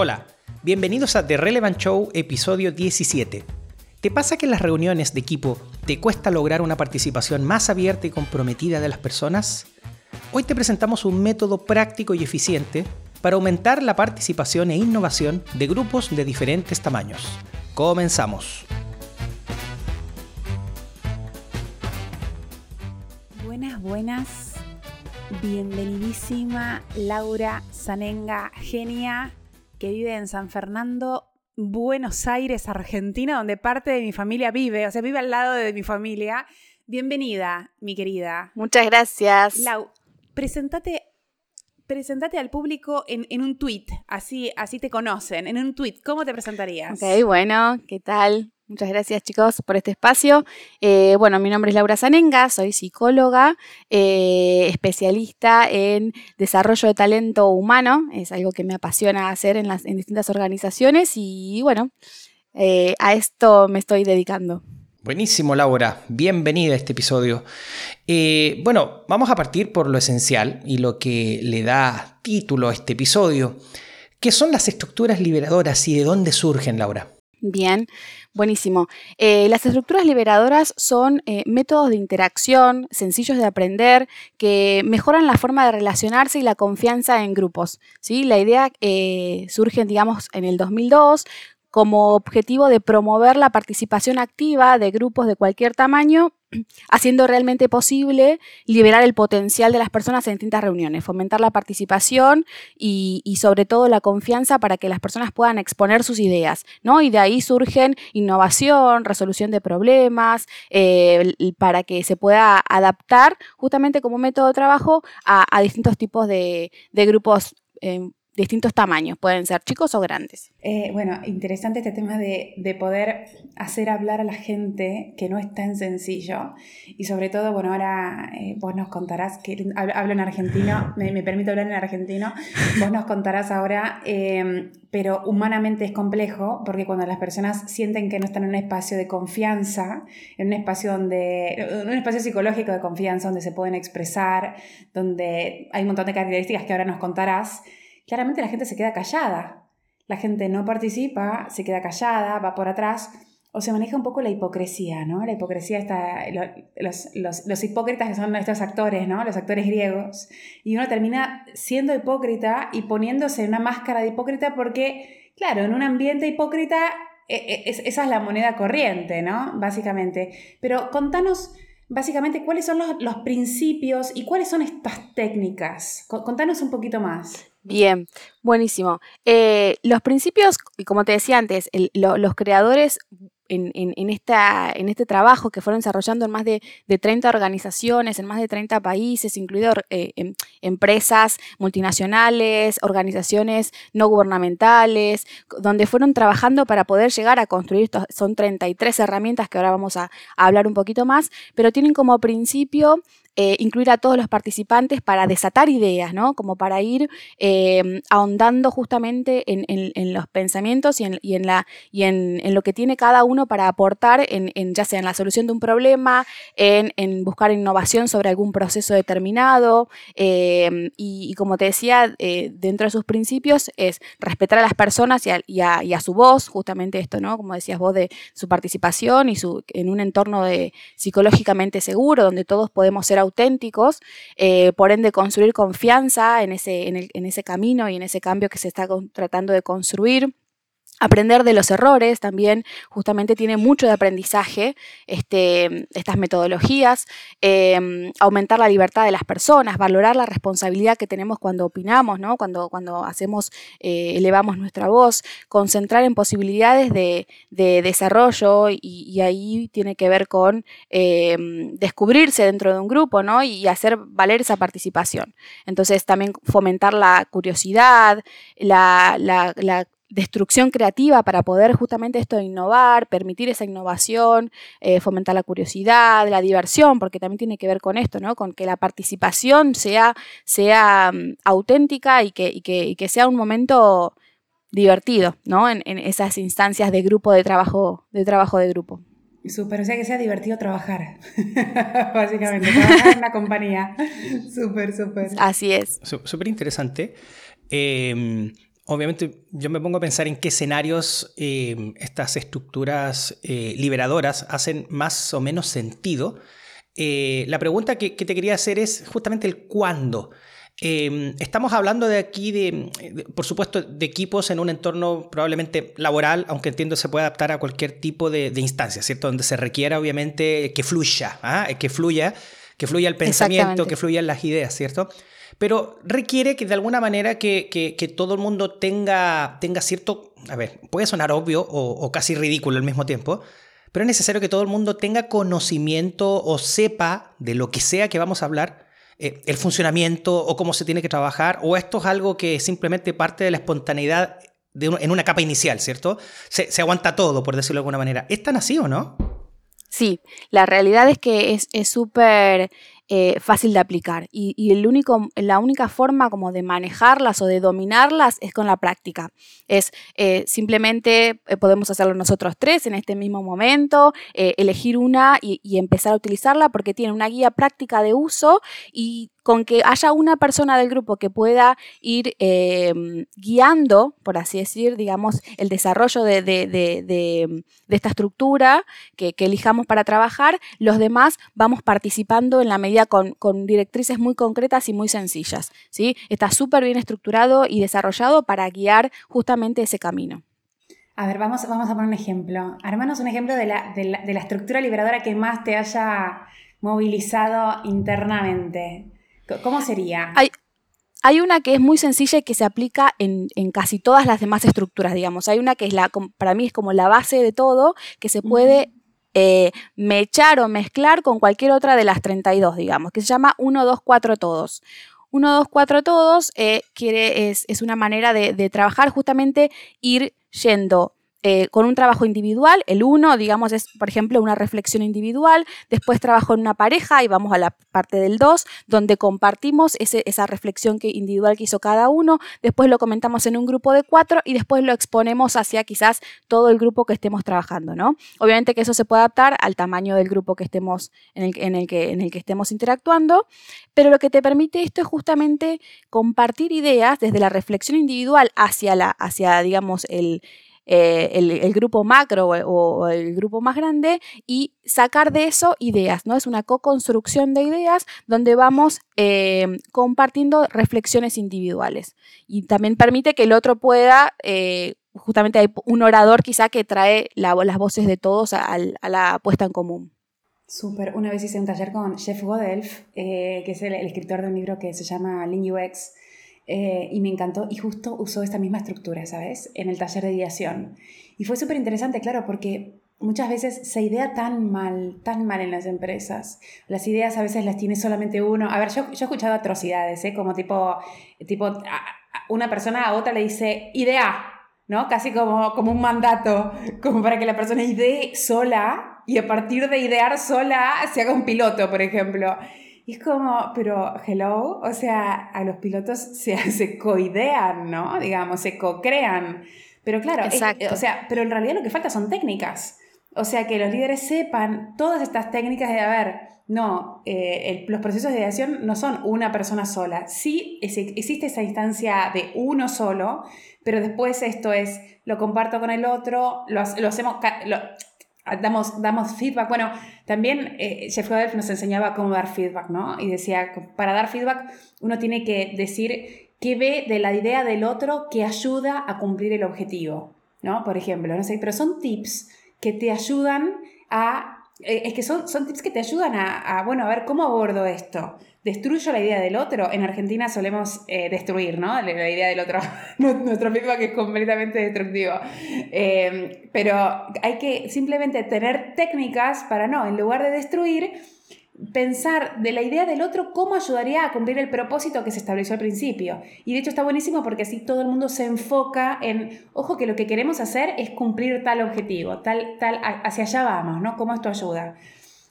Hola, bienvenidos a The Relevant Show episodio 17. ¿Te pasa que en las reuniones de equipo te cuesta lograr una participación más abierta y comprometida de las personas? Hoy te presentamos un método práctico y eficiente para aumentar la participación e innovación de grupos de diferentes tamaños. Comenzamos. Buenas, buenas. Bienvenidísima Laura Zanenga, genia que vive en San Fernando, Buenos Aires, Argentina, donde parte de mi familia vive, o sea, vive al lado de mi familia. Bienvenida, mi querida. Muchas gracias. Lau, presentate, presentate al público en, en, un tweet, así, así te conocen, en un tweet. ¿Cómo te presentarías? Ok, bueno, ¿qué tal? Muchas gracias chicos por este espacio. Eh, bueno, mi nombre es Laura Zanenga, soy psicóloga, eh, especialista en desarrollo de talento humano, es algo que me apasiona hacer en, las, en distintas organizaciones y bueno, eh, a esto me estoy dedicando. Buenísimo, Laura. Bienvenida a este episodio. bueno, vamos a partir por lo esencial y lo que le da título a este episodio. ¿Qué son las estructuras liberadoras y de dónde surgen, Laura? Bien, buenísimo. Eh, las estructuras liberadoras son eh, métodos de interacción sencillos de aprender que mejoran la forma de relacionarse y la confianza en grupos. ¿sí? La idea eh, surge, digamos, en el 2002 como objetivo de promover la participación activa de grupos de cualquier tamaño, haciendo realmente posible liberar el potencial de las personas en distintas reuniones, fomentar la participación y, sobre todo la confianza para que las personas puedan exponer sus ideas, ¿no? Y de ahí surgen innovación, resolución de problemas, eh, para que se pueda adaptar justamente como método de trabajo a, distintos tipos de, grupos eh, distintos tamaños, pueden ser chicos o grandes. Eh, bueno, interesante este tema de, poder hacer hablar a la gente que no es tan sencillo y sobre todo, bueno, ahora eh, vos nos contarás, que hablo en argentino, me, permito hablar en argentino, vos nos contarás ahora, em, pero humanamente es complejo porque cuando las personas sienten que no están en un espacio de confianza, en un espacio donde, un espacio psicológico de confianza donde se pueden expresar, donde hay un montón de características que ahora nos contarás, claramente la gente se queda callada. La gente no participa, se queda callada, va por atrás, o se maneja un poco la hipocresía, ¿no? La hipocresía está, los, hipócritas que son estos actores, ¿no? Los actores griegos. Y uno termina siendo hipócrita y poniéndose una máscara de hipócrita porque, claro, en un ambiente hipócrita e, e, esa es la moneda corriente, ¿no? Básicamente. Pero contanos básicamente cuáles son los, los, principios y cuáles son estas técnicas. Contanos un poquito más. Bien, buenísimo. Eh, los principios, como te decía antes, los creadores en, este trabajo que fueron desarrollando en más de, 30 organizaciones, en más de 30 países, incluido eh, em, empresas multinacionales, organizaciones no gubernamentales, donde fueron trabajando para poder llegar a construir, son 33 herramientas que ahora vamos a, hablar un poquito más, pero tienen como principio eh, incluir a todos los participantes para desatar ideas, ¿no? Como para ir eh, ahondando justamente en, los pensamientos y, en, y en, lo que tiene cada uno para aportar, en, ya sea en la solución de un problema, en, buscar innovación sobre algún proceso determinado. Eh, y, como te decía, dentro de sus principios es respetar a las personas y a, su voz, justamente esto, ¿no? Como decías vos, de su participación y su, en un entorno de, psicológicamente seguro, donde todos podemos ser auténticos, eh, por ende construir confianza en ese, en ese camino y en ese cambio que se está tratando de construir. Aprender de los errores también justamente tiene mucho de aprendizaje este, estas metodologías, em, aumentar la libertad de las personas, valorar la responsabilidad que tenemos cuando opinamos, ¿no? cuando, cuando hacemos, eh, elevamos nuestra voz, concentrar en posibilidades de, desarrollo y, ahí tiene que ver con em, descubrirse dentro de un grupo ¿no? y hacer valer esa participación. Entonces también fomentar la curiosidad, la destrucción creativa para poder justamente esto innovar, permitir esa innovación, eh, fomentar la curiosidad, la diversión, porque también tiene que ver con esto, ¿no? Con que la participación sea, sea mm, auténtica y que, que, sea un momento divertido, ¿no? En, esas instancias de grupo de trabajo, de trabajo de grupo. Súper, o sea que sea divertido trabajar, básicamente, trabajar en una compañía. Súper, súper. Así es. Súper interesante. Em, obviamente yo me pongo a pensar en qué escenarios eh, estas estructuras eh, liberadoras hacen más o menos sentido. Eh, la pregunta que, te quería hacer es justamente el cuándo. estamos hablando de aquí, de, por supuesto, de equipos en un entorno probablemente laboral, aunque entiendo se puede adaptar a cualquier tipo de, instancia, ¿cierto? Donde se requiera obviamente que fluya, ¿ah? que fluya, que fluya el pensamiento, que fluyan las ideas, ¿cierto? Pero requiere que de alguna manera que, todo el mundo tenga, tenga cierto, a ver, puede sonar obvio o, casi ridículo al mismo tiempo, pero es necesario que todo el mundo tenga conocimiento o sepa de lo que sea que vamos a hablar, eh, el funcionamiento o cómo se tiene que trabajar, o esto es algo que simplemente parte de la espontaneidad en una capa inicial, ¿cierto? Se, se aguanta todo, por decirlo de alguna manera. ¿Es tan así o no? Sí, la realidad es que es súper eh, fácil de aplicar y, la única forma como de manejarlas o de dominarlas es con la práctica. Es eh, simplemente eh, podemos hacerlo nosotros tres en este mismo momento, elegir una y empezar a utilizarla porque tiene una guía práctica de uso y con que haya una persona del grupo que pueda ir em, guiando, por así decir, digamos, el desarrollo de, esta estructura que, elijamos para trabajar, los demás vamos participando en la medida con, directrices muy concretas y muy sencillas. ¿sí? Está súper bien estructurado y desarrollado para guiar justamente ese camino. A ver, vamos, vamos a poner un ejemplo. Armanos un ejemplo de la, de la estructura liberadora que más te haya movilizado internamente. ¿Cómo sería? Hay, hay una que es muy sencilla y que se aplica en, casi todas las demás estructuras, digamos. Hay una que es la, para mí es como la base de todo, que se puede eh, mechar o mezclar con cualquier otra de las 32, digamos, que se llama 1, 2, 4 todos. 1, 2, 4 todos eh, quiere, es, es, una manera de, de trabajar justamente ir yendo eh, con un trabajo individual. El uno, digamos, es, por ejemplo, una reflexión individual. Después trabajo en una pareja y vamos a la parte del dos, donde compartimos esa reflexión que, individual que hizo cada uno. Después lo comentamos en un grupo de cuatro y después lo exponemos hacia quizás todo el grupo que estemos trabajando, ¿no? Obviamente que eso se puede adaptar al tamaño del grupo que estemos, en el, en el, que, en el que estemos interactuando, pero lo que te permite esto es justamente compartir ideas desde la reflexión individual hacia, la, hacia digamos, el eh, el, grupo macro o, el grupo más grande y sacar de eso ideas, ¿no? Es una co-construcción de ideas donde vamos eh, compartiendo reflexiones individuales y también permite que el otro pueda... Eh, justamente hay un orador quizá que trae las voces de todos a, la puesta en común. Súper. Una vez hice un taller con Jeff Godelf, que es el, escritor de un libro que se llama Lean UX, eh, y me encantó y justo usó esta misma estructura, ¿sabes? En el taller de ideación. Y fue súper interesante, claro, porque muchas veces se idea tan mal, tan mal en las empresas. Las ideas a veces las tiene solamente uno. A ver, yo, yo he escuchado atrocidades, ¿eh? Como tipo, tipo una persona a otra le dice, idea, ¿no? Casi como, como un mandato, como para que la persona idee sola y a partir de idear sola se haga un piloto, por ejemplo. Y es como, pero hello, o sea, a los pilotos se, se coidean, ¿no? Digamos, se co-crean. Pero claro, o sea, pero en realidad lo que falta son técnicas. O sea, que los líderes sepan todas estas técnicas de, a ver, no, eh, los procesos de ideación no son una persona sola. Sí existe esa instancia de uno solo, pero después esto es, lo comparto con el otro, lo, lo hacemos, damos, damos feedback. Bueno, también eh, Jeff nos enseñaba cómo dar feedback, ¿no? Y decía, para dar feedback uno tiene que decir qué ve de la idea del otro que ayuda a cumplir el objetivo, ¿no? Por ejemplo, no sé, pero son tips que te ayudan a... Eh, es que son, son tips que te ayudan a, bueno, a ver cómo abordo esto destruyo la idea del otro. En Argentina solemos eh, destruir, ¿no? La, idea del otro. Nuestro feedback es completamente destructivo. Em, pero hay que simplemente tener técnicas para no, en lugar de destruir, pensar de la idea del otro cómo ayudaría a cumplir el propósito que se estableció al principio. Y de hecho está buenísimo porque así todo el mundo se enfoca en, ojo, que lo que queremos hacer es cumplir tal objetivo, tal, tal, hacia allá vamos, ¿no? ¿Cómo esto ayuda?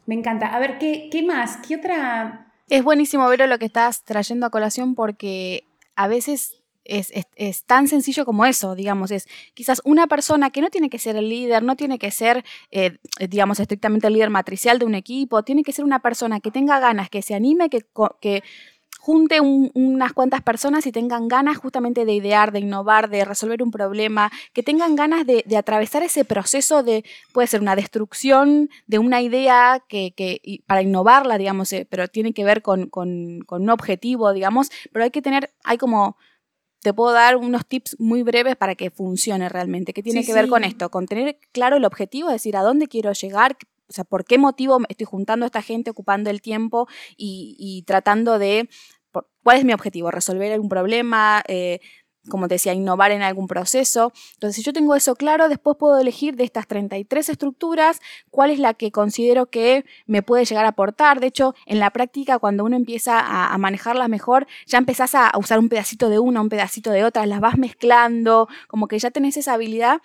Me encanta. A ver, ¿qué, qué más? ¿Qué otra es buenísimo ver lo que estás trayendo a colación porque a veces es, tan sencillo como eso, digamos, es quizás una persona que no tiene que ser el líder, no tiene que ser, eh, digamos, estrictamente el líder matricial de un equipo, tiene que ser una persona que tenga ganas, que se anime, que, que junte unas cuantas personas y tengan ganas justamente de idear, de innovar, de resolver un problema, que tengan ganas de, atravesar ese proceso de, puede ser una destrucción de una idea que, para innovarla, digamos, eh, pero tiene que ver con, un objetivo, digamos, pero hay que tener, hay como te puedo dar unos tips muy breves para que funcione realmente. ¿Qué tiene que ver con esto? Con tener claro el objetivo, es decir, a dónde quiero llegar, o sea, por qué motivo estoy juntando a esta gente, ocupando el tiempo y, tratando de, ¿cuál es mi objetivo? ¿Resolver algún problema? Eh, como te decía, innovar en algún proceso. Entonces, si yo tengo eso claro, después puedo elegir de estas 33 estructuras cuál es la que considero que me puede llegar a aportar. De hecho, en la práctica, cuando uno empieza a, manejarlas mejor, ya empezás a, usar un pedacito de una, un pedacito de otra, las vas mezclando, como que ya tenés esa habilidad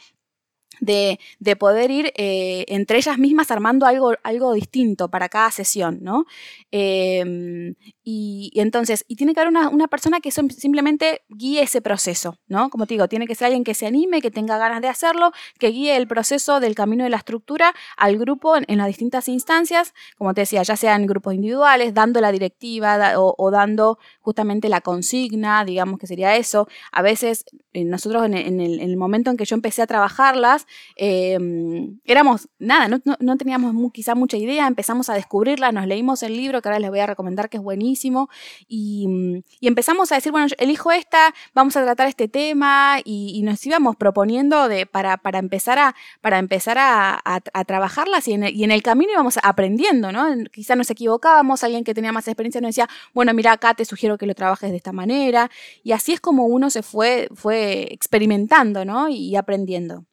de, poder ir eh, entre ellas mismas armando algo, algo distinto para cada sesión, ¿no? Em, y, entonces, y tiene que haber una, persona que simplemente guíe ese proceso, ¿no? Como te digo, tiene que ser alguien que se anime, que tenga ganas de hacerlo, que guíe el proceso del camino de la estructura al grupo en, las distintas instancias, como te decía, ya sean grupos individuales, dando la directiva o, dando justamente la consigna, digamos que sería eso. A veces, eh, nosotros en, el, momento en que yo empecé a trabajarlas, em, éramos, nada, no, teníamos quizá mucha idea, empezamos a descubrirlas, nos leímos el libro, que ahora les voy a recomendar, que es buenísimo Mm, y, empezamos a decir, bueno, elijo esta, vamos a tratar este tema y, nos íbamos proponiendo de, para, para empezar a, para empezar a, trabajarlas y en, el, y en, el, camino íbamos aprendiendo, ¿no? Quizá nos equivocábamos, alguien que tenía más experiencia nos decía, bueno, mira, acá te sugiero que lo trabajes de esta manera y así es como uno se fue, fue experimentando, ¿no? y aprendiendo.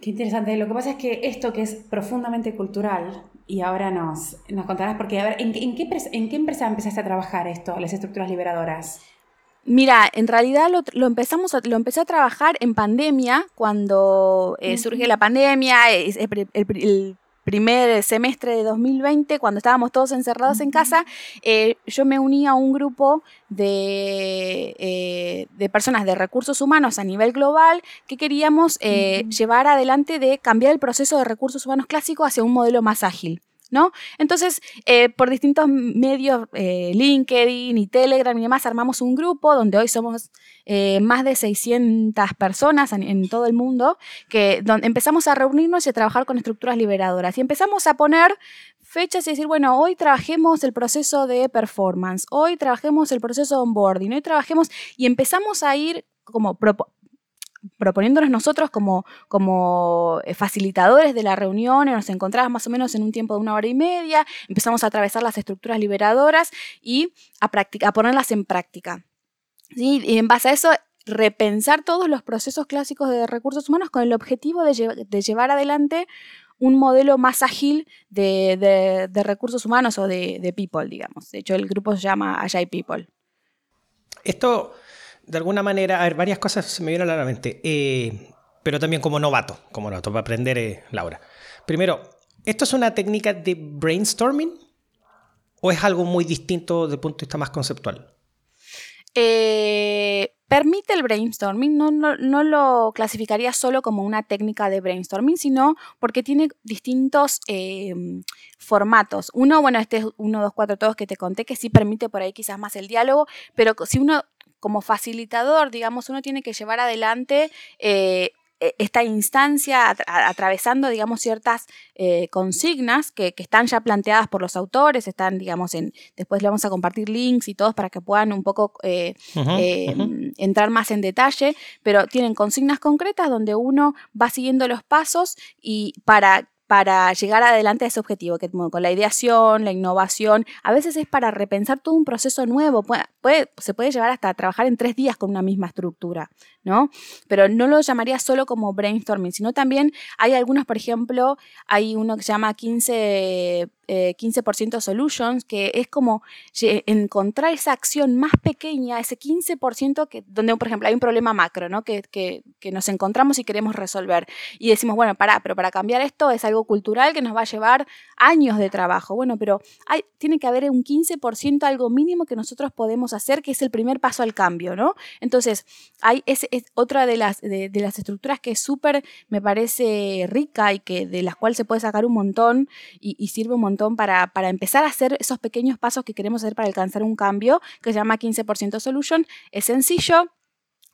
Qué interesante. Lo que pasa es que esto que es profundamente cultural, y ahora nos, nos contarás, porque a ver, ¿en, qué, ¿en qué empresa empezaste a trabajar esto, las estructuras liberadoras? Mira, en realidad lo, empezamos lo empecé a trabajar en pandemia, cuando eh, surge la pandemia, el, el, primer semestre de 2020, cuando estábamos todos encerrados en casa, eh, yo me uní a un grupo de, eh, de, personas de recursos humanos a nivel global que queríamos eh, llevar adelante de cambiar el proceso de recursos humanos clásico hacia un modelo más ágil. ¿No? Entonces, eh, por distintos medios, eh, LinkedIn y Telegram y demás, armamos un grupo donde hoy somos eh, más de 600 personas en, todo el mundo, que donde empezamos a reunirnos y a trabajar con estructuras liberadoras. Y empezamos a poner fechas y decir, bueno, hoy trabajemos el proceso de performance, hoy trabajemos el proceso de onboarding, hoy trabajemos y empezamos a ir como proponiéndonos nosotros como, como eh, facilitadores de la reunión, nos encontramos más o menos en un tiempo de una hora y media, empezamos a atravesar las estructuras liberadoras y a, a ponerlas en práctica. Y en base a eso, repensar todos los procesos clásicos de recursos humanos con el objetivo de, llevar adelante un modelo más ágil de, recursos humanos o de, people, digamos. De hecho, el grupo se llama Agile People. Esto de alguna manera, a ver, varias cosas se me vienen a la mente, eh, pero también como novato, como novato, para aprender, eh, Laura. Primero, ¿esto es una técnica de brainstorming o es algo muy distinto desde el punto de vista más conceptual? Eh, permite el brainstorming, no, no, lo clasificaría solo como una técnica de brainstorming, sino porque tiene distintos formatos. Uno, bueno, este es uno, dos, cuatro, todos que te conté, que sí permite por ahí quizás más el diálogo, pero si uno como facilitador, digamos, uno tiene que llevar adelante eh, e, esta instancia atravesando, digamos, ciertas eh, consignas que, están ya planteadas por los autores, están, digamos, en, después le vamos a compartir links y todos para que puedan un poco eh, entrar más en detalle, pero tienen consignas concretas donde uno va siguiendo los pasos y para para llegar adelante a ese objetivo, que con la ideación, la innovación, a veces es para repensar todo un proceso nuevo, puede, se puede llevar hasta trabajar en tres días con una misma estructura, ¿no? Pero no lo llamaría solo como brainstorming, sino también hay algunos, por ejemplo, hay uno que se llama 15 15% eh, solutions, que es como encontrar esa acción más pequeña, ese 15% que, donde, por ejemplo, hay un problema macro, ¿no? Que, que, nos encontramos y queremos resolver. Y decimos, bueno, para, pero para cambiar esto es algo cultural que nos va a llevar años de trabajo. Bueno, pero hay, tiene que haber un 15%, algo mínimo que nosotros podemos hacer, que es el primer paso al cambio, ¿no? Entonces, hay, es, es otra de las, de, las estructuras que es súper, me parece rica y que de las cuales se puede sacar un montón y, y sirve un montón montón para, para empezar a hacer esos pequeños pasos que queremos hacer para alcanzar un cambio, que se llama 15% Solution. Es sencillo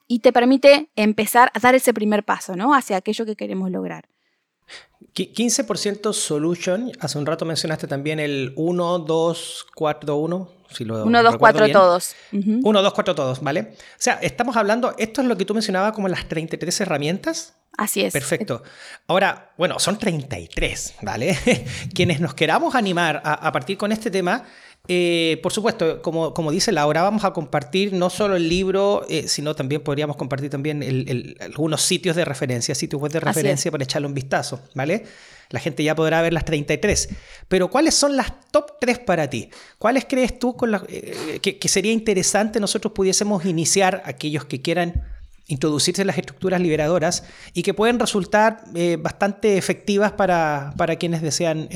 y te permite empezar a dar ese primer paso, ¿no? Hacia aquello que queremos lograr. 15% solution, hace un rato mencionaste también el 1, 2, 4, 1. Si 1, 2, 4 todos. 1, 2, 4 todos, ¿vale? O sea, estamos hablando, esto es lo que tú mencionabas como las 33 herramientas. Así es. Perfecto. Ahora, bueno, son 33, ¿vale? Quienes nos queramos animar a, a partir con este tema, eh, por supuesto, como, como, dice Laura, vamos a compartir no solo el libro, eh, sino también podríamos compartir también algunos sitios de referencia, sitios web de referencia para echarle un vistazo, ¿vale? La gente ya podrá ver las 33. Pero ¿cuáles son las top 3 para ti? ¿Cuáles crees tú con eh, que, sería interesante nosotros pudiésemos iniciar aquellos que quieran introducirse en las estructuras liberadoras y que pueden resultar bastante efectivas para, para quienes desean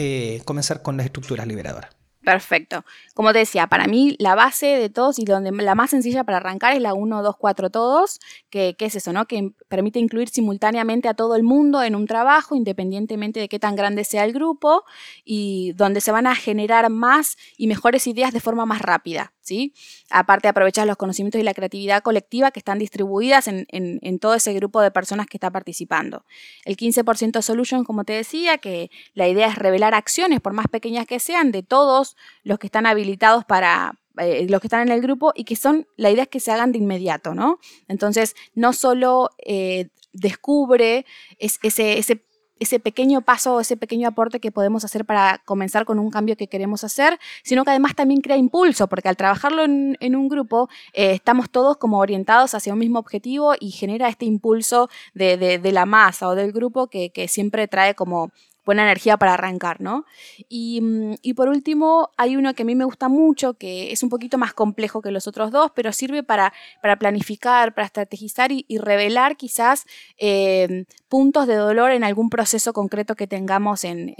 comenzar con las estructuras liberadoras? Perfecto. Como te decía, para mí la base de todos y donde la más sencilla para arrancar es la 1, 2, 4 todos, que, es eso, ¿no? Que permite incluir simultáneamente a todo el mundo en un trabajo, independientemente de qué tan grande sea el grupo, y donde se van a generar más y mejores ideas de forma más rápida. ¿sí? Aparte aprovechar los conocimientos y la creatividad colectiva que están distribuidas en, todo ese grupo de personas que está participando. El 15% solution, como te decía, que la idea es revelar acciones, por más pequeñas que sean, de todos los que están habilitados para, eh, los que están en el grupo y que son, la idea es que se hagan de inmediato, ¿no? Entonces, no solo eh, descubre ese, pequeño paso, ese pequeño aporte que podemos hacer para comenzar con un cambio que queremos hacer, sino que además también crea impulso, porque al trabajarlo en, un grupo eh, estamos todos como orientados hacia un mismo objetivo y genera este impulso de, la masa o del grupo que siempre trae como buena energía para arrancar, ¿no? Mm, y, por último, hay uno que a mí me gusta mucho, que es un poquito más complejo que los otros dos, pero sirve para, para planificar, para estrategizar y, revelar quizás eh, puntos de dolor en algún proceso concreto que tengamos en,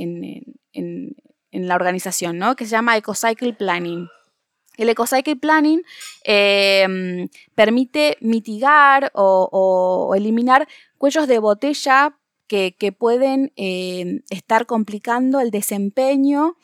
la organización, ¿no? Que se llama EcoCycle Planning. El EcoCycle Planning eh, permite mitigar o, eliminar cuellos de botella que, pueden eh, estar complicando el desempeño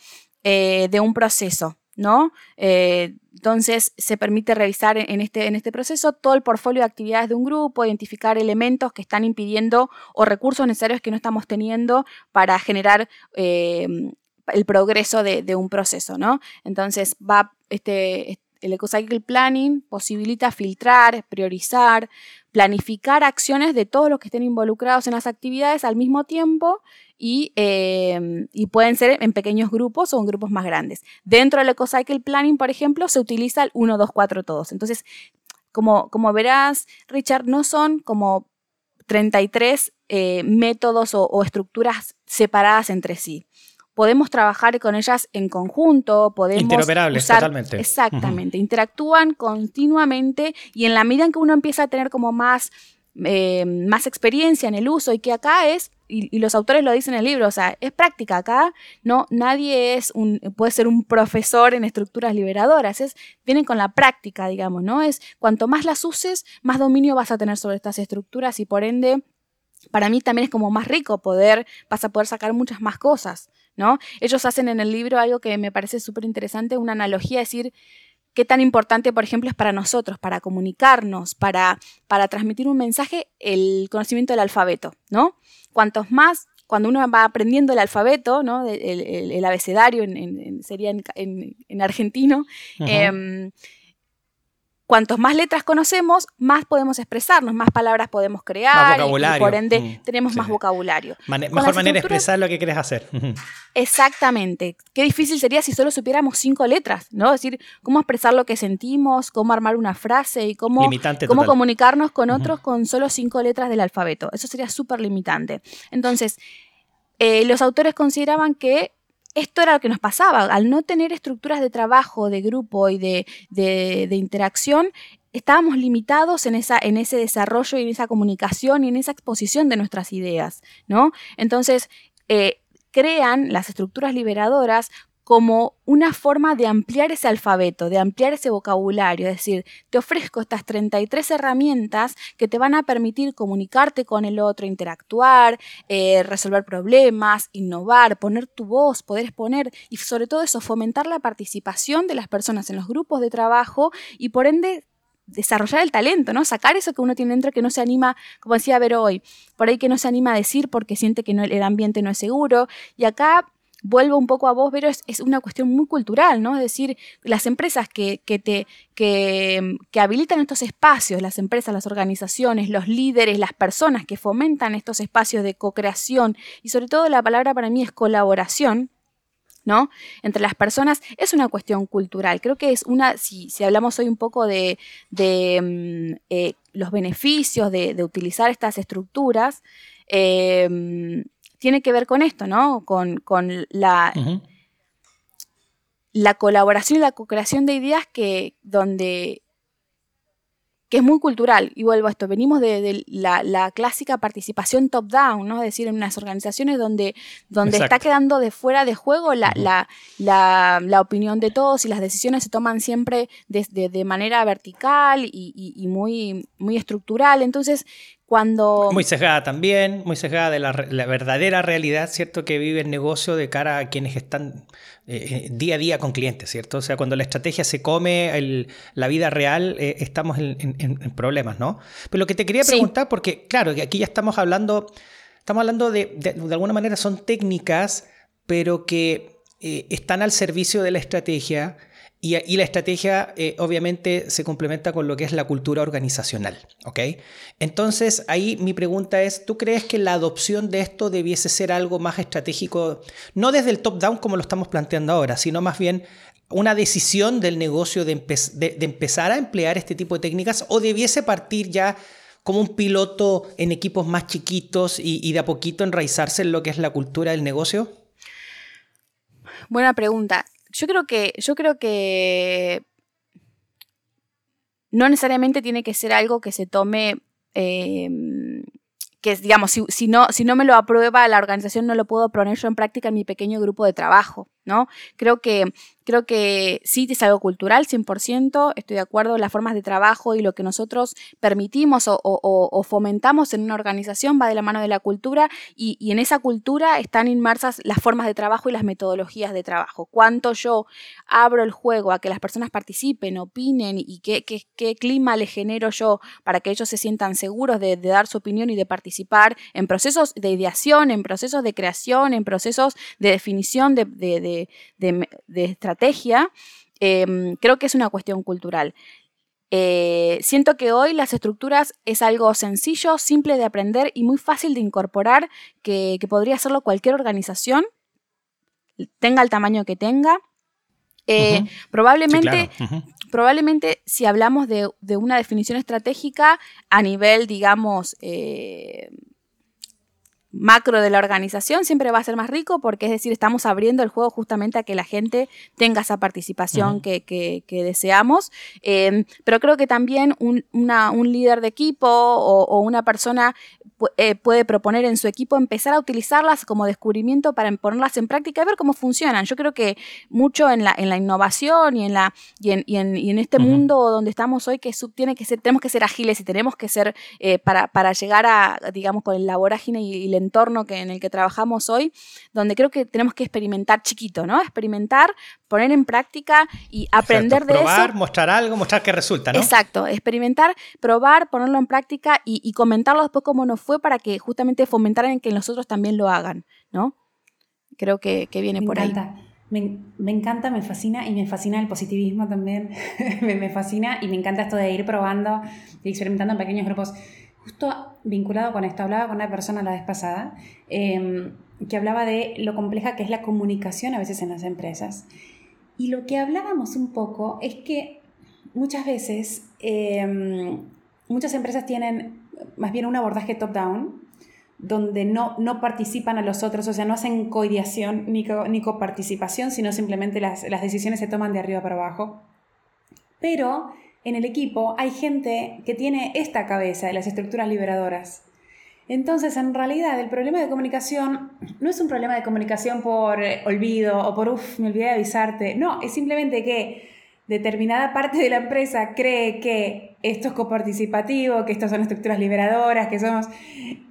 eh, de un proceso. ¿no? Eh, entonces se permite revisar en este, en este proceso todo el portfolio de actividades de un grupo, identificar elementos que están impidiendo o recursos necesarios que no estamos teniendo para generar el progreso de, un proceso, ¿no? Entonces va este, el EcoCycle Planning posibilita filtrar, priorizar, planificar acciones de todos los que estén involucrados en las actividades al mismo tiempo y, em, pueden ser en pequeños grupos o en grupos más grandes. Dentro del EcoCycle Planning, por ejemplo, se utiliza el 1, 2, 4 todos. Entonces, como, verás, Richard, no son como 33 eh, métodos o estructuras separadas entre sí podemos trabajar con ellas en conjunto, podemos Interoperables, totalmente. Exactamente, interactúan continuamente y en la medida en que uno empieza a tener como más, eh, más experiencia en el uso y que acá es, y, los autores lo dicen en el libro, o sea, es práctica acá, no, nadie es un, puede ser un profesor en estructuras liberadoras, es, vienen con la práctica, digamos, ¿no? Es cuanto más las uses, más dominio vas a tener sobre estas estructuras y por ende para mí también es como más rico poder, vas a poder sacar muchas más cosas, ¿no? Ellos hacen en el libro algo que me parece súper interesante, una analogía, decir, qué tan importante, por ejemplo, es para nosotros, para comunicarnos, para, para transmitir un mensaje, el conocimiento del alfabeto, ¿no? Cuantos más, cuando uno va aprendiendo el alfabeto, ¿no? El, abecedario sería en, argentino, cuantos más letras conocemos, más podemos expresarnos, más palabras podemos crear, y por ende mm, tenemos más vocabulario. mejor manera de expresar lo que quieres hacer. Exactamente. Qué difícil sería si solo supiéramos cinco letras, ¿no? Es decir, cómo expresar lo que sentimos, cómo armar una frase y cómo, cómo comunicarnos con otros con solo cinco letras del alfabeto. Eso sería súper limitante. Entonces, eh, los autores consideraban que esto era lo que nos pasaba. Al no tener estructuras de trabajo, de grupo y de, interacción, estábamos limitados en, esa, en ese desarrollo y en esa comunicación y en esa exposición de nuestras ideas, ¿no? Entonces, eh, crean las estructuras liberadoras como una forma de ampliar ese alfabeto, de ampliar ese vocabulario. Es decir, te ofrezco estas 33 herramientas que te van a permitir comunicarte con el otro, interactuar, eh, resolver problemas, innovar, poner tu voz, poder exponer y sobre todo eso, fomentar la participación de las personas en los grupos de trabajo y por ende desarrollar el talento, ¿no? Sacar eso que uno tiene dentro que no se anima, como decía Ver hoy, por ahí que no se anima a decir porque siente que el ambiente no es seguro. Y acá vuelvo un poco a vos, pero es, una cuestión muy cultural, ¿no? Es decir, las empresas que, te, que, que, habilitan estos espacios, las empresas, las organizaciones, los líderes, las personas que fomentan estos espacios de co-creación y sobre todo la palabra para mí es colaboración, ¿no? Entre las personas es una cuestión cultural. Creo que es una, si, si hablamos hoy un poco de, mm, eh, los beneficios de, utilizar estas estructuras, eh, tiene que ver con esto, ¿no? Con, la, la colaboración y la co-creación de ideas que donde que es muy cultural, y vuelvo a esto, venimos de, la, clásica participación top-down, ¿no? es decir, en unas organizaciones donde, donde está quedando de fuera de juego la, la, opinión de todos y las decisiones se toman siempre de, de manera vertical y, y, muy, muy estructural. Entonces, cuando... Muy sesgada también, muy sesgada de la, verdadera realidad, ¿cierto? Que vive el negocio de cara a quienes están eh, eh, día a día con clientes, ¿cierto? O sea, cuando la estrategia se come la vida real, eh, estamos en, problemas, ¿no? Pero lo que te quería preguntar, porque claro, aquí ya estamos hablando, estamos hablando de, de, de alguna manera son técnicas, pero que están al servicio de la estrategia y, la estrategia eh, obviamente se complementa con lo que es la cultura organizacional, ¿ok? Entonces ahí mi pregunta es, ¿tú crees que la adopción de esto debiese ser algo más estratégico, no desde el top-down como lo estamos planteando ahora, sino más bien una decisión del negocio de, empezar a emplear este tipo de técnicas o debiese partir ya como un piloto en equipos más chiquitos y, y de a poquito enraizarse en lo que es la cultura del negocio? Buena pregunta. Yo creo que, yo creo que no necesariamente tiene que ser algo que se tome, em, que digamos, si, no, si no me lo aprueba la organización, no lo puedo poner yo en práctica en mi pequeño grupo de trabajo, Creo que Creo que sí es algo cultural, 100%, estoy de acuerdo, las formas de trabajo y lo que nosotros permitimos o, fomentamos en una organización va de la mano de la cultura y, en esa cultura están inmersas las formas de trabajo y las metodologías de trabajo. Cuánto yo abro el juego a que las personas participen, opinen y qué, qué, clima le genero yo para que ellos se sientan seguros de, dar su opinión y de participar en procesos de ideación, en procesos de creación, en procesos de definición de, de, de estrategias estrategia, em, creo que es una cuestión cultural. Eh, siento que hoy las estructuras es algo sencillo, simple de aprender y muy fácil de incorporar, que, podría hacerlo cualquier organización, tenga el tamaño que tenga. Eh, probablemente, probablemente si hablamos de, de, una definición estratégica a nivel, digamos, eh, macro de la organización siempre va a ser más rico porque es decir, estamos abriendo el juego justamente a que la gente tenga esa participación que, deseamos. Em, pero creo que también un, líder de equipo o, una persona eh, puede proponer en su equipo empezar a utilizarlas como descubrimiento para ponerlas en práctica y ver cómo funcionan. Yo creo que mucho en la, en la innovación y en, la, y en, este mundo donde estamos hoy, que tiene que ser, tenemos que ser ágiles y tenemos que ser eh, para, para, llegar a, digamos, con la vorágine y, y entorno que, en el que trabajamos hoy, donde creo que tenemos que experimentar chiquito, ¿no? Experimentar, poner en práctica y aprender de probar, mostrar algo, mostrar qué resulta, ¿no? Exacto, experimentar, probar, ponerlo en práctica y, comentarlo después cómo nos fue para que justamente fomentaran en que los otros también lo hagan, ¿no? Creo que, viene por ahí. Me, me, encanta, me fascina y me fascina el positivismo también. me, me, fascina y me encanta esto de ir probando y experimentando en pequeños grupos. Justo vinculado con esto, hablaba con una persona la vez pasada em, que hablaba de lo compleja que es la comunicación a veces en las empresas. Y lo que hablábamos un poco es que muchas veces em, muchas empresas tienen más bien un abordaje top-down, donde no, no participan a los otros, o sea, no hacen coideación ni, ni coparticipación, sino simplemente las, las decisiones se toman de arriba para abajo. Pero en el equipo hay gente que tiene esta cabeza de las estructuras liberadoras. Entonces, en realidad, el problema de comunicación no es un problema de comunicación por eh, olvido o por, uff, me olvidé de avisarte. No, es simplemente que determinada parte de la empresa cree que esto es coparticipativo, que estas son estructuras liberadoras, que somos...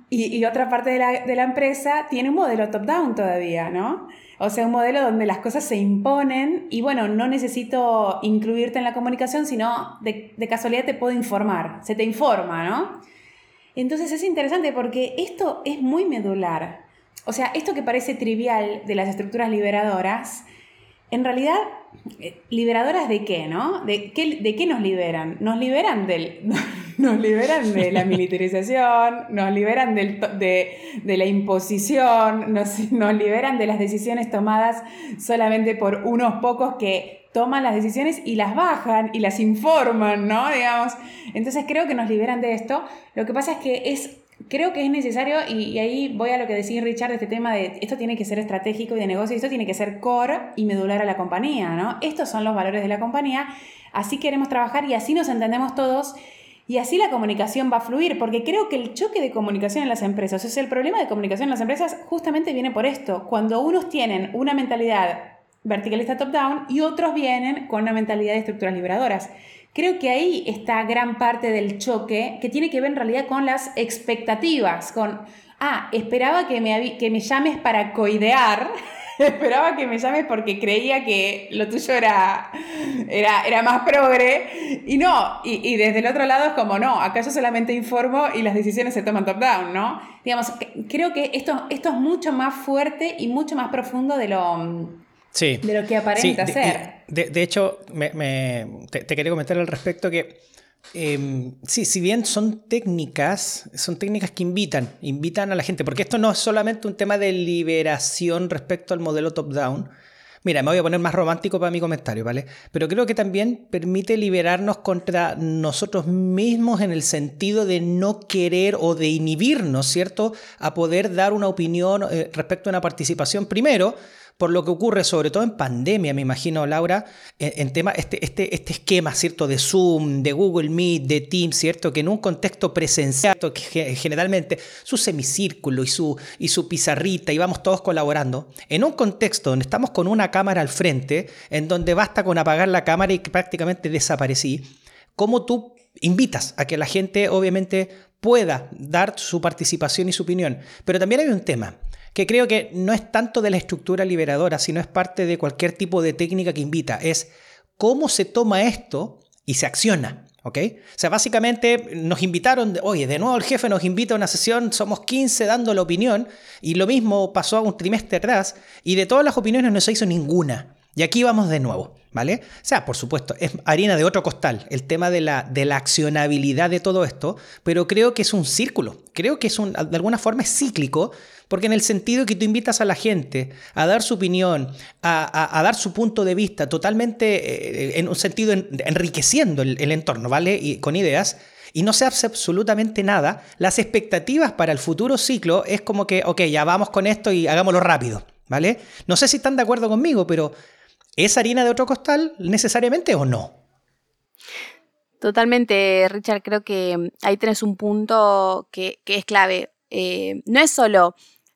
Y, otra parte de la, de la, empresa tiene un modelo top-down todavía, ¿no? O sea, un modelo donde las cosas se imponen y bueno, no necesito incluirte en la comunicación, sino de, de casualidad te puedo informar, se te informa, ¿no? Entonces es interesante porque esto es muy medular. O sea, esto que parece trivial de las estructuras liberadoras, en realidad, ¿liberadoras de qué, no? ¿De qué, de qué nos liberan? Nos liberan, del, nos liberan de la militarización, nos liberan del, de, de, la imposición, nos, nos liberan de las decisiones tomadas solamente por unos pocos que toman las decisiones y las bajan y las informan, ¿no? Digamos. Entonces creo que nos liberan de esto. Lo que pasa es que es creo que es necesario, y, ahí voy a lo que decía Richard, este tema de esto tiene que ser estratégico y de negocio, esto tiene que ser core y medular a la compañía, ¿no? Estos son los valores de la compañía, así queremos trabajar y así nos entendemos todos. Y así la comunicación va a fluir, porque creo que el choque de comunicación en las empresas, o sea, el problema de comunicación en las empresas justamente viene por esto. Cuando unos tienen una mentalidad verticalista top-down y otros vienen con una mentalidad de estructuras liberadoras. Creo que ahí está gran parte del choque que tiene que ver en realidad con las expectativas, con, ah, esperaba que me, que me llames para coidear, esperaba que me llames porque creía que lo tuyo era, era, era más progre, y no, y, y, desde el otro lado es como, no, acá yo solamente informo y las decisiones se toman top-down, ¿no? Digamos, creo que esto, esto es mucho más fuerte y mucho más profundo de lo de lo que aparenta ser. De, hecho, te, quería comentar al respecto que em, sí, si bien son técnicas, son técnicas que invitan, invitan a la gente, porque esto no es solamente un tema de liberación respecto al modelo top-down. Mira, me voy a poner más romántico para mi comentario, ¿vale? Pero creo que también permite liberarnos contra nosotros mismos en el sentido de no querer o de inhibirnos, ¿cierto? A poder dar una opinión eh, respecto a una participación primero por lo que ocurre sobre todo en pandemia, me imagino, Laura, en, tema, este, este, este esquema, ¿cierto? De Zoom, de Google Meet, de Teams, ¿cierto? Que en un contexto presencial, que generalmente su semicírculo y su, y su pizarrita y vamos todos colaborando, en un contexto donde estamos con una cámara al frente, en donde basta con apagar la cámara y prácticamente desaparecí, ¿cómo tú invitas a que la gente obviamente pueda dar su participación y su opinión? Pero también hay un tema que creo que no es tanto de la estructura liberadora, sino es parte de cualquier tipo de técnica que invita, es cómo se toma esto y se acciona. ¿Ok? O sea, básicamente nos invitaron, oye, de nuevo el jefe nos invita a una sesión, somos 15 dando la opinión, y lo mismo pasó un trimestre atrás, y de todas las opiniones no se hizo ninguna. Y aquí vamos de nuevo, ¿vale? O sea, por supuesto, es harina de otro costal el tema de la, de la accionabilidad de todo esto, pero creo que es un círculo, creo que es de alguna forma es cíclico, porque en el sentido que tú invitas a la gente a dar su opinión, a, dar su punto de vista totalmente, eh, en un sentido enriqueciendo el, el entorno, ¿vale? Y con ideas, y no se hace absolutamente nada, las expectativas para el futuro ciclo es como que, ok, ya vamos con esto y hagámoslo rápido, ¿vale? No sé si están de acuerdo conmigo, pero ¿Es harina de otro costal necesariamente o no? Totalmente, Richard. Creo que mm, ahí tenés un punto que, es clave. Eh, no es solo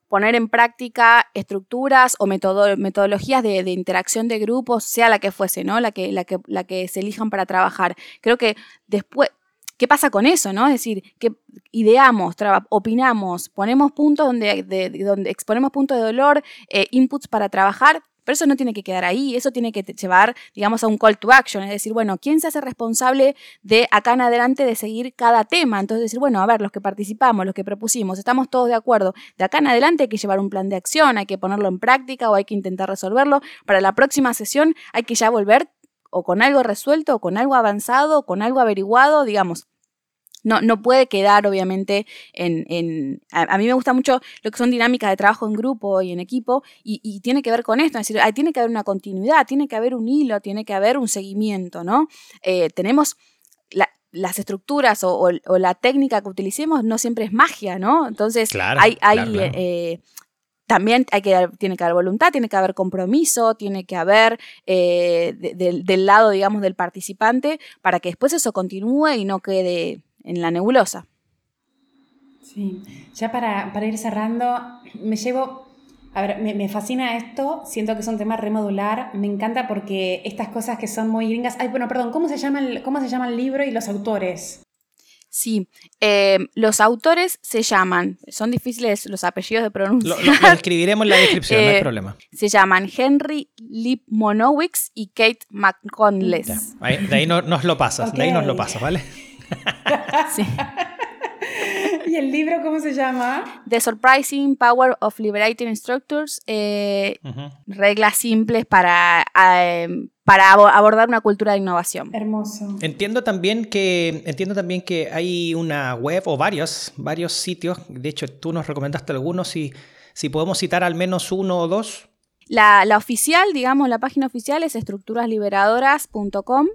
poner en práctica estructuras o metodologías de, interacción de grupos, sea la que fuese, ¿no? La que, se elijan para trabajar. Creo que después, ¿qué pasa con eso, no? Es decir, que ideamos, opinamos, ponemos puntos donde, donde exponemos puntos de dolor, eh, inputs para trabajar, pero eso no tiene que quedar ahí, eso tiene que llevar, digamos, a un call to action, es decir, bueno, ¿quién se hace responsable de acá en adelante de seguir cada tema? Entonces decir, bueno, a ver, los que participamos, los que propusimos, estamos todos de acuerdo, de acá en adelante hay que llevar un plan de acción, hay que ponerlo en práctica o hay que intentar resolverlo. Para la próxima sesión hay que ya volver o con algo resuelto, o con algo avanzado, o con algo averiguado, digamos, no, no puede quedar, obviamente, en... a, mí me gusta mucho lo que son dinámicas de trabajo en grupo y en equipo, y, tiene que ver con esto, es decir, tiene que haber una continuidad, tiene que haber un hilo, tiene que haber un seguimiento, ¿no? Eh, tenemos... las estructuras o, la técnica que utilicemos no siempre es magia, ¿no? Entonces, hay, eh, también hay que, tiene que haber voluntad, tiene que haber compromiso, tiene que haber eh, del lado, digamos, del participante para que después eso continúe y no quede en la nebulosa. Sí, ya para, para ir cerrando, me llevo a ver, me, me, fascina esto, siento que es un tema remodular, me encanta porque estas cosas que son muy gringas... Ay, bueno, perdón, ¿cómo se llama el, cómo se llama el libro y los autores? Sí, eh, los autores se llaman, son difíciles los apellidos de pronunciar. Lo, lo, lo escribiremos en la descripción, eh, no hay problema. Se llaman Henry Lipmonowicz y Kate McConless. de ahí no, nos lo pasas, okay. de ahí nos lo pasas, ¿vale? Sí. ¿Y el libro cómo se llama? The Surprising Power of Liberating Structures. Eh, uh -huh. Reglas simples para, eh, para abordar una cultura de innovación. Hermoso. Entiendo también que, entiendo también que hay una web o varios, varios sitios. De hecho, tú nos recomendaste algunos. Si, si podemos citar al menos uno o dos. La, la oficial, digamos, la página oficial es estructurasliberadoras.com.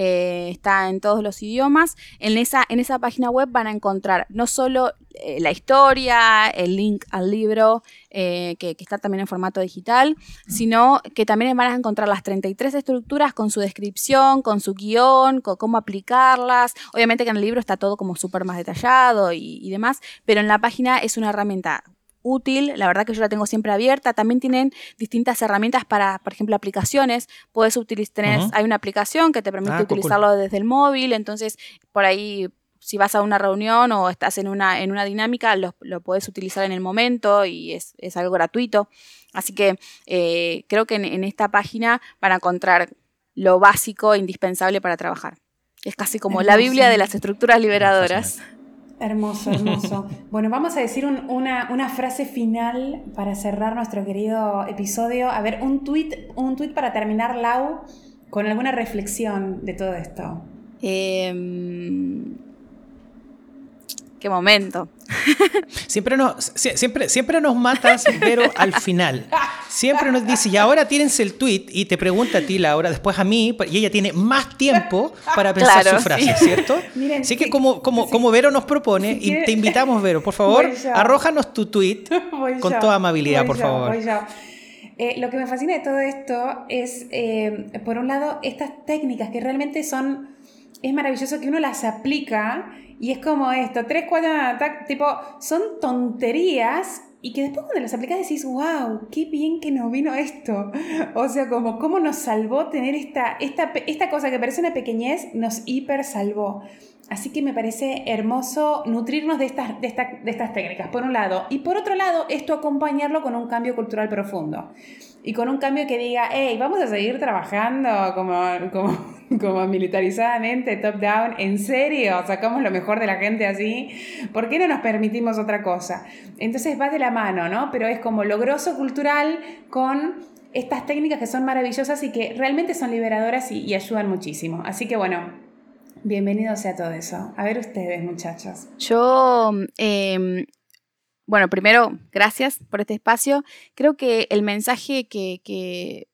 Eh, está en todos los idiomas. En esa, en esa página web van a encontrar no solo eh, la historia, el link al libro, eh, que, está también en formato digital, sino que también van a encontrar las 33 estructuras con su descripción, con su guion, con cómo aplicarlas. Obviamente que en el libro está todo como súper más detallado y demás, pero en la página es una herramienta útil, la verdad que yo la tengo siempre abierta. También tienen distintas herramientas para, por ejemplo, aplicaciones. Puedes utilizar, uh -huh. hay una aplicación que te permite ah, utilizarlo cool. desde el móvil, entonces por ahí si vas a una reunión o estás en una, en una dinámica, lo, lo puedes utilizar en el momento y es, es algo gratuito. Así que eh, creo que en, en, esta página van a encontrar lo básico e indispensable para trabajar. Es casi como la Biblia de las estructuras liberadoras. Hermoso, hermoso. bueno, vamos a decir un, una, una, frase final para cerrar nuestro querido episodio. A ver, un tweet, un tweet para terminar, Lau, con alguna reflexión de todo esto. Eh, qué momento. siempre, nos, siempre, siempre nos matas, pero al final. Siempre nos dice, y ahora tírense el tweet y te pregunta a ti, Laura, después a mí, y ella tiene más tiempo para pensar claro, su frase, sí. ¿cierto? Miren, Así que como, como, sí. como Vero nos propone, si y te invitamos, Vero, por favor, arrójanos tu tweet con toda amabilidad, voy por favor. Eh, lo que me fascina de todo esto es, eh, por un lado, estas técnicas que realmente son, es maravilloso que uno las aplica y es como esto, tres, cuatro, tipo, son tonterías y que después cuando las aplicas decís, wow, qué bien que nos vino esto. O sea, como cómo nos salvó tener esta, esta, esta cosa que parece una pequeñez, nos hiper salvó. Así que me parece hermoso nutrirnos de estas, de, esta, de estas técnicas, por un lado. Y por otro lado, esto acompañarlo con un cambio cultural profundo. Y con un cambio que diga, hey, vamos a seguir trabajando como, como, como militarizadamente, top-down, en serio, sacamos lo mejor de la gente así, ¿por qué no nos permitimos otra cosa? Entonces va de la mano, ¿no? Pero es como logroso cultural con estas técnicas que son maravillosas y que realmente son liberadoras y, ayudan muchísimo. Así que bueno, Bienvenido sea todo eso. A ver ustedes, muchachos. Yo, eh, bueno, primero, gracias por este espacio. Creo que el mensaje que,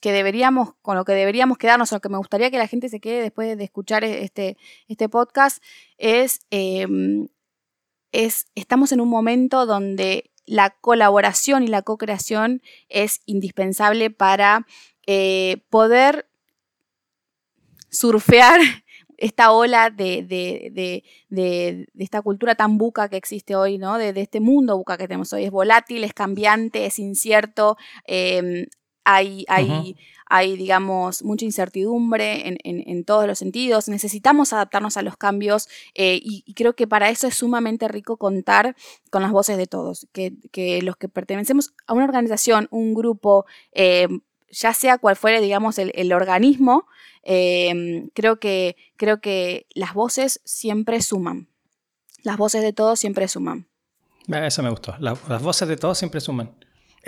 que, deberíamos, con lo que deberíamos quedarnos, o lo que me gustaría que la gente se quede después de escuchar este, este podcast, es, eh, es, estamos en un momento donde la colaboración y la co-creación es indispensable para eh, poder surfear esta ola de, de, de, de, esta cultura tan buca que existe hoy, ¿no? De, este mundo buca que tenemos hoy. Es volátil, es cambiante, es incierto, eh, hay, hay, uh -huh. hay, digamos, mucha incertidumbre en, en, en, todos los sentidos. Necesitamos adaptarnos a los cambios eh, y, y, creo que para eso es sumamente rico contar con las voces de todos, que, que los que pertenecemos a una organización, un grupo, eh, ya sea cual fuere, digamos, el, el organismo, eh, creo, que, creo que las voces siempre suman. Las voces de todos siempre suman. Eso me gustó. La, las voces de todos siempre suman.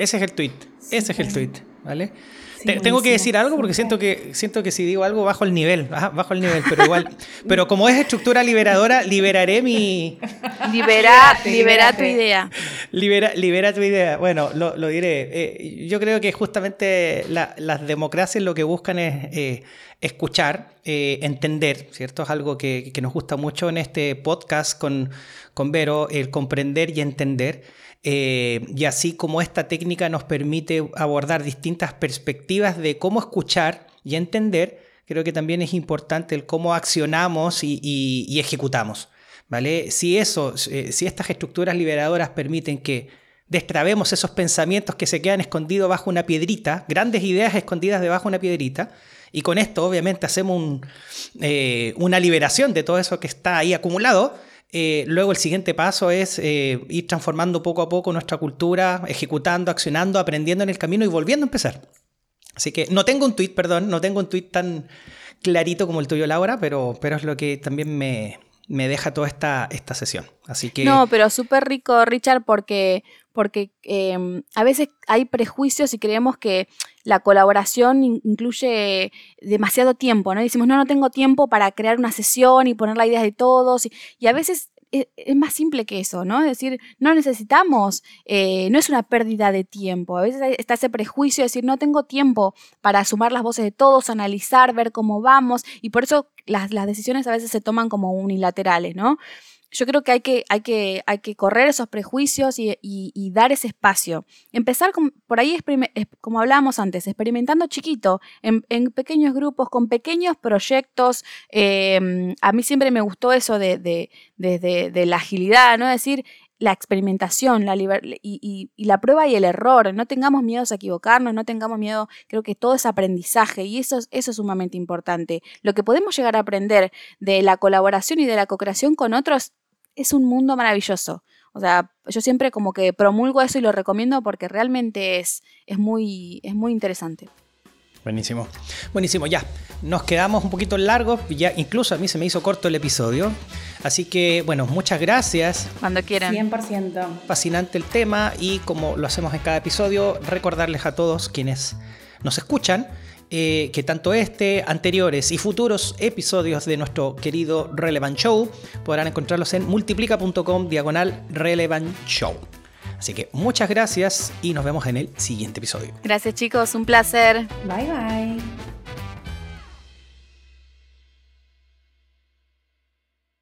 Ese es el tweet. Sí, Ese es el tweet. ¿Vale? Sí, Tengo que decir algo porque siento que, siento que si digo algo bajo el nivel, bajo el nivel, pero igual. pero como es estructura liberadora, liberaré mi. Libera, libera tu idea. Libera, libera tu idea. Bueno, lo, lo diré. Eh, yo creo que justamente la, las democracias lo que buscan es eh, escuchar, eh, entender, ¿cierto? Es algo que, que, nos gusta mucho en este podcast con, con Vero, el comprender y entender. Eh, y así como esta técnica nos permite abordar distintas perspectivas de cómo escuchar y entender, creo que también es importante el cómo accionamos y, ejecutamos. ¿vale? Si eso, eh, si estas estructuras liberadoras permiten que destrabemos esos pensamientos que se quedan escondidos bajo una piedrita, grandes ideas escondidas debajo de una piedrita, y con esto obviamente hacemos eh, una liberación de todo eso que está ahí acumulado, eh, luego el siguiente paso es ir transformando poco a poco nuestra cultura, ejecutando, accionando, aprendiendo en el camino y volviendo a empezar. Así que no tengo un tweet, perdón, no tengo un tweet tan clarito como el tuyo, Laura, pero, pero es lo que también me, me deja toda esta, esta sesión. Así que... No, pero súper rico, Richard, porque, porque em, a veces hay prejuicios y creemos que la colaboración incluye demasiado tiempo, ¿no? decimos, no, no tengo tiempo para crear una sesión y poner la idea de todos. y a veces e, es, más simple que eso, ¿no? Es decir, no necesitamos, eh, no es una pérdida de tiempo. A veces está ese prejuicio de decir, no tengo tiempo para sumar las voces de todos, analizar, ver cómo vamos, y por eso las, las decisiones a veces se toman como unilaterales, ¿no? Yo creo que hay que, hay que, hay que correr esos prejuicios y, dar ese espacio. Empezar por ahí, como hablábamos antes, experimentando chiquito, en, pequeños grupos, con pequeños proyectos. Em, a mí siempre me gustó eso de, de, la agilidad, ¿no? Es decir, la experimentación la y, la prueba y el error. No tengamos miedo a equivocarnos, no tengamos miedo, creo que todo es aprendizaje y eso, eso es sumamente importante. Lo que podemos llegar a aprender de la colaboración y de la co-creación con otros es un mundo maravilloso. O sea, yo siempre como que promulgo eso y lo recomiendo porque realmente es, es, muy, es muy interesante. Buenísimo. Buenísimo, ya. Nos quedamos un poquito largos, ya incluso a mí se me hizo corto el episodio. Así que, bueno, muchas gracias. Cuando quieran. 100%. Fascinante el tema y como lo hacemos en cada episodio, recordarles a todos quienes nos escuchan eh, que tanto este, anteriores y futuros episodios de nuestro querido Relevant Show podrán encontrarlos en multiplica.com diagonal Relevant Show. Así que muchas gracias y nos vemos en el siguiente episodio. Gracias chicos, un placer. Bye bye.